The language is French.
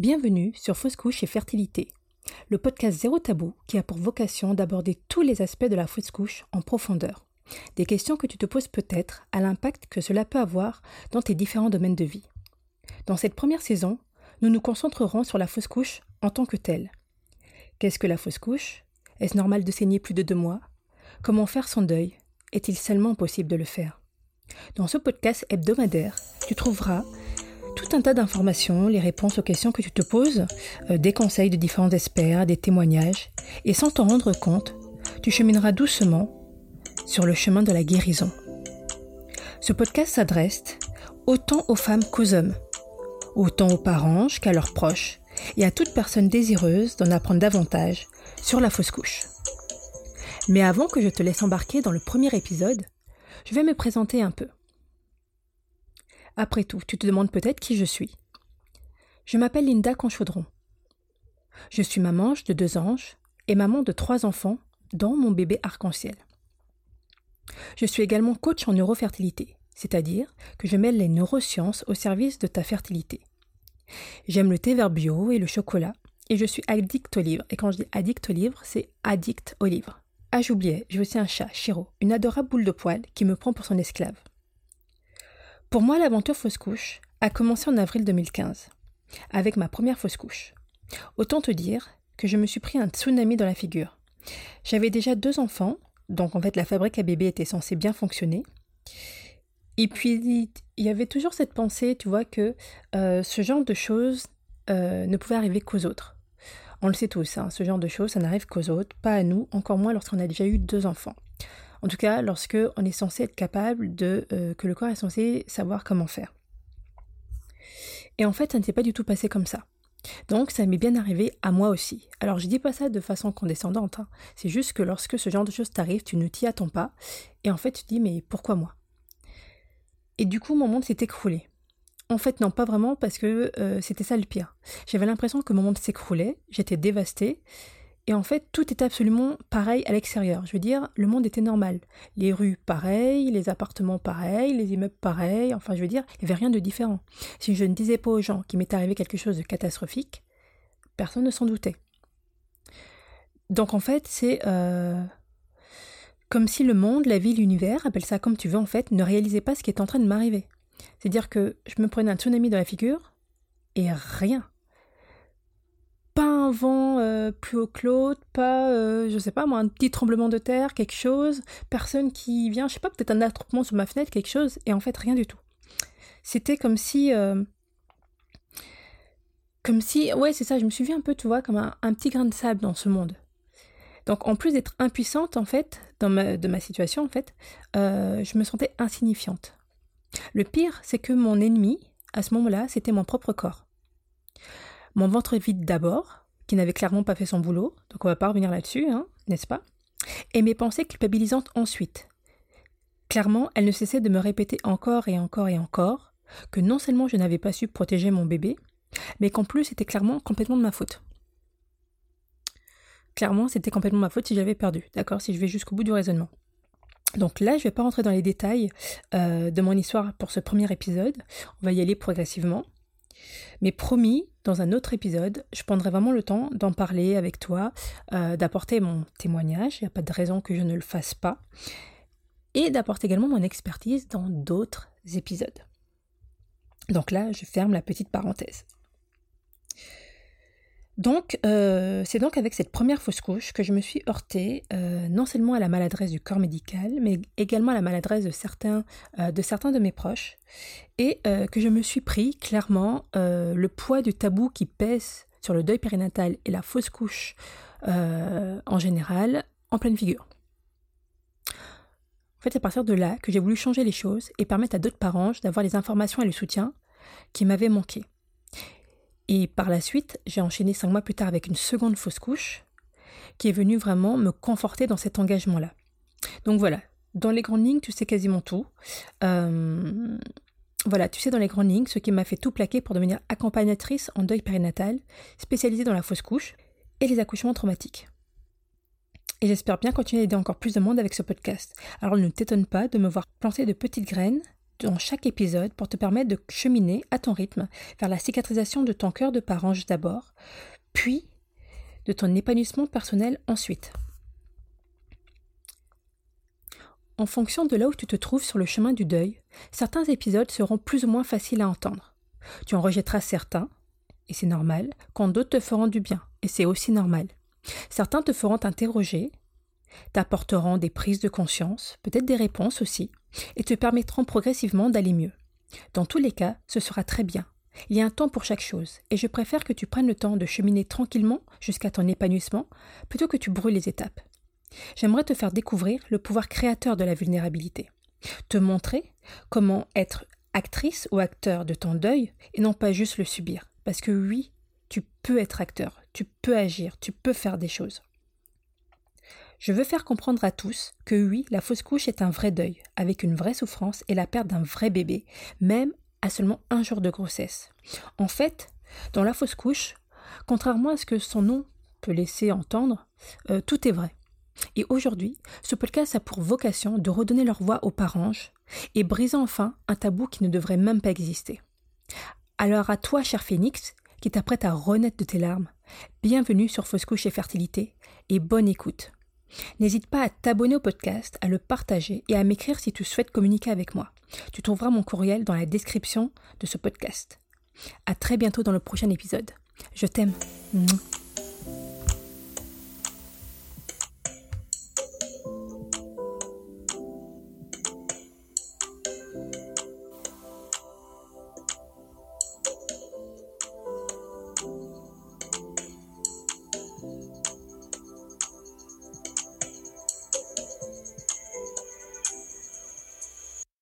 Bienvenue sur Fausse couche et fertilité, le podcast zéro tabou qui a pour vocation d'aborder tous les aspects de la fausse couche en profondeur. Des questions que tu te poses peut-être à l'impact que cela peut avoir dans tes différents domaines de vie. Dans cette première saison, nous nous concentrerons sur la fausse couche en tant que telle. Qu'est-ce que la fausse couche Est-ce normal de saigner plus de deux mois? Comment faire son deuil? Est-il seulement possible de le faire? Dans ce podcast hebdomadaire, tu trouveras tout un tas d'informations, les réponses aux questions que tu te poses, euh, des conseils de différents experts, des témoignages, et sans t'en rendre compte, tu chemineras doucement sur le chemin de la guérison. Ce podcast s'adresse autant aux femmes qu'aux hommes, autant aux parents qu'à leurs proches, et à toute personne désireuse d'en apprendre davantage sur la fausse couche. Mais avant que je te laisse embarquer dans le premier épisode, je vais me présenter un peu. Après tout, tu te demandes peut-être qui je suis. Je m'appelle Linda Conchaudron. Je suis maman de deux anges et maman de trois enfants, dont mon bébé arc-en-ciel. Je suis également coach en neurofertilité, c'est-à-dire que je mêle les neurosciences au service de ta fertilité. J'aime le thé vert bio et le chocolat, et je suis addict aux livres. Et quand je dis addict aux livres, c'est addict aux livres. Ah, j'oubliais, j'ai aussi un chat, Chiro, une adorable boule de poil qui me prend pour son esclave. Pour moi, l'aventure fausse couche a commencé en avril 2015, avec ma première fausse couche. Autant te dire que je me suis pris un tsunami dans la figure. J'avais déjà deux enfants, donc en fait la fabrique à bébé était censée bien fonctionner. Et puis il y avait toujours cette pensée, tu vois, que euh, ce genre de choses euh, ne pouvait arriver qu'aux autres. On le sait tous, hein, ce genre de choses, ça n'arrive qu'aux autres, pas à nous, encore moins lorsqu'on a déjà eu deux enfants. En tout cas, lorsque on est censé être capable de euh, que le corps est censé savoir comment faire. Et en fait, ça ne s'est pas du tout passé comme ça. Donc, ça m'est bien arrivé à moi aussi. Alors, je dis pas ça de façon condescendante. Hein. C'est juste que lorsque ce genre de choses t'arrive, tu ne t'y attends pas. Et en fait, tu te dis, mais pourquoi moi? Et du coup, mon monde s'est écroulé. En fait, non, pas vraiment, parce que euh, c'était ça le pire. J'avais l'impression que mon monde s'écroulait, j'étais dévastée, et en fait, tout était absolument pareil à l'extérieur. Je veux dire, le monde était normal. Les rues pareilles, les appartements pareils, les immeubles pareils. Enfin, je veux dire, il n'y avait rien de différent. Si je ne disais pas aux gens qu'il m'était arrivé quelque chose de catastrophique, personne ne s'en doutait. Donc en fait, c'est euh, comme si le monde, la vie, l'univers, appelle ça comme tu veux en fait, ne réalisait pas ce qui est en train de m'arriver. C'est-à-dire que je me prenais un tsunami dans la figure et rien un vent euh, plus haut que l'autre, pas, euh, je sais pas moi, un petit tremblement de terre, quelque chose, personne qui vient, je sais pas, peut-être un attroupement sur ma fenêtre, quelque chose, et en fait rien du tout. C'était comme si... Euh, comme si... Ouais, c'est ça, je me suis vue un peu, tu vois, comme un, petit grain de sable dans ce monde. Donc en plus d'être impuissante, en fait, dans ma, de ma situation, en fait, je me sentais insignifiante. Le pire, c'est que mon ennemi, à ce moment-là, c'était mon propre corps. Mon ventre vide d'abord, qui n'avait clairement pas fait son boulot, donc on va pas revenir là-dessus, hein, n'est-ce pas? Et mes pensées culpabilisantes ensuite. Clairement, elles ne cessaient de me répéter encore et encore et encore que non seulement je n'avais pas su protéger mon bébé, mais qu'en plus c'était clairement complètement de ma faute. Clairement, c'était complètement ma faute si j'avais perdu, d'accord? Si je vais jusqu'au bout du raisonnement. Donc là, je vais pas rentrer dans les détails euh, de mon histoire pour ce premier épisode. On va y aller progressivement. Mais promis, dans un autre épisode, je prendrai vraiment le temps d'en parler avec toi, euh, d'apporter mon témoignage, il n'y a pas de raison que je ne le fasse pas, et d'apporter également mon expertise dans d'autres épisodes. Donc là, je ferme la petite parenthèse. Donc, euh, c'est donc avec cette première fausse couche que je me suis heurtée euh, non seulement à la maladresse du corps médical, mais également à la maladresse de certains, euh, de, certains de mes proches, et que je me suis pris clairement le poids du tabou qui pèse sur le deuil périnatal et la fausse couche en général en pleine figure. En fait, c'est à partir de là que j'ai voulu changer les choses et permettre à d'autres parents d'avoir les informations et le soutien qui m'avaient manqué. Et par la suite, j'ai enchaîné cinq mois plus tard avec une seconde fausse couche qui est venue vraiment me conforter dans cet engagement-là. Donc voilà, dans les grandes lignes, tu sais quasiment tout. Euh, voilà, tu sais dans les grandes lignes ce qui m'a fait tout plaquer pour devenir accompagnatrice en deuil périnatal, spécialisée dans la fausse couche et les accouchements traumatiques. Et j'espère bien continuer à aider encore plus de monde avec ce podcast. Alors ne t'étonne pas de me voir planter de petites graines dans chaque épisode pour te permettre de cheminer à ton rythme vers la cicatrisation de ton cœur de parent d'abord, puis de ton épanouissement personnel ensuite. En fonction de là où tu te trouves sur le chemin du deuil, certains épisodes seront plus ou moins faciles à entendre. Tu en rejetteras certains, et c'est normal, quand d'autres te feront du bien, et c'est aussi normal. Certains te feront t'interroger, t'apporteront des prises de conscience, peut-être des réponses aussi, et te permettront progressivement d'aller mieux. Dans tous les cas, ce sera très bien. Il y a un temps pour chaque chose, et je préfère que tu prennes le temps de cheminer tranquillement jusqu'à ton épanouissement, plutôt que tu brûles les étapes. J'aimerais te faire découvrir le pouvoir créateur de la vulnérabilité, te montrer comment être actrice ou acteur de ton deuil et non pas juste le subir. Parce que oui, tu peux être acteur, tu peux agir, tu peux faire des choses. Je veux faire comprendre à tous que oui, la fausse couche est un vrai deuil, avec une vraie souffrance et la perte d'un vrai bébé, même à seulement un jour de grossesse. En fait, dans la fausse couche, contrairement à ce que son nom peut laisser entendre, euh, tout est vrai. Et aujourd'hui, ce podcast a pour vocation de redonner leur voix aux parents et briser enfin un tabou qui ne devrait même pas exister. Alors à toi, cher Phénix, qui t'apprête à renaître de tes larmes, bienvenue sur Fausse Couche et Fertilité et bonne écoute. N'hésite pas à t'abonner au podcast, à le partager et à m'écrire si tu souhaites communiquer avec moi. Tu trouveras mon courriel dans la description de ce podcast. À très bientôt dans le prochain épisode. Je t'aime.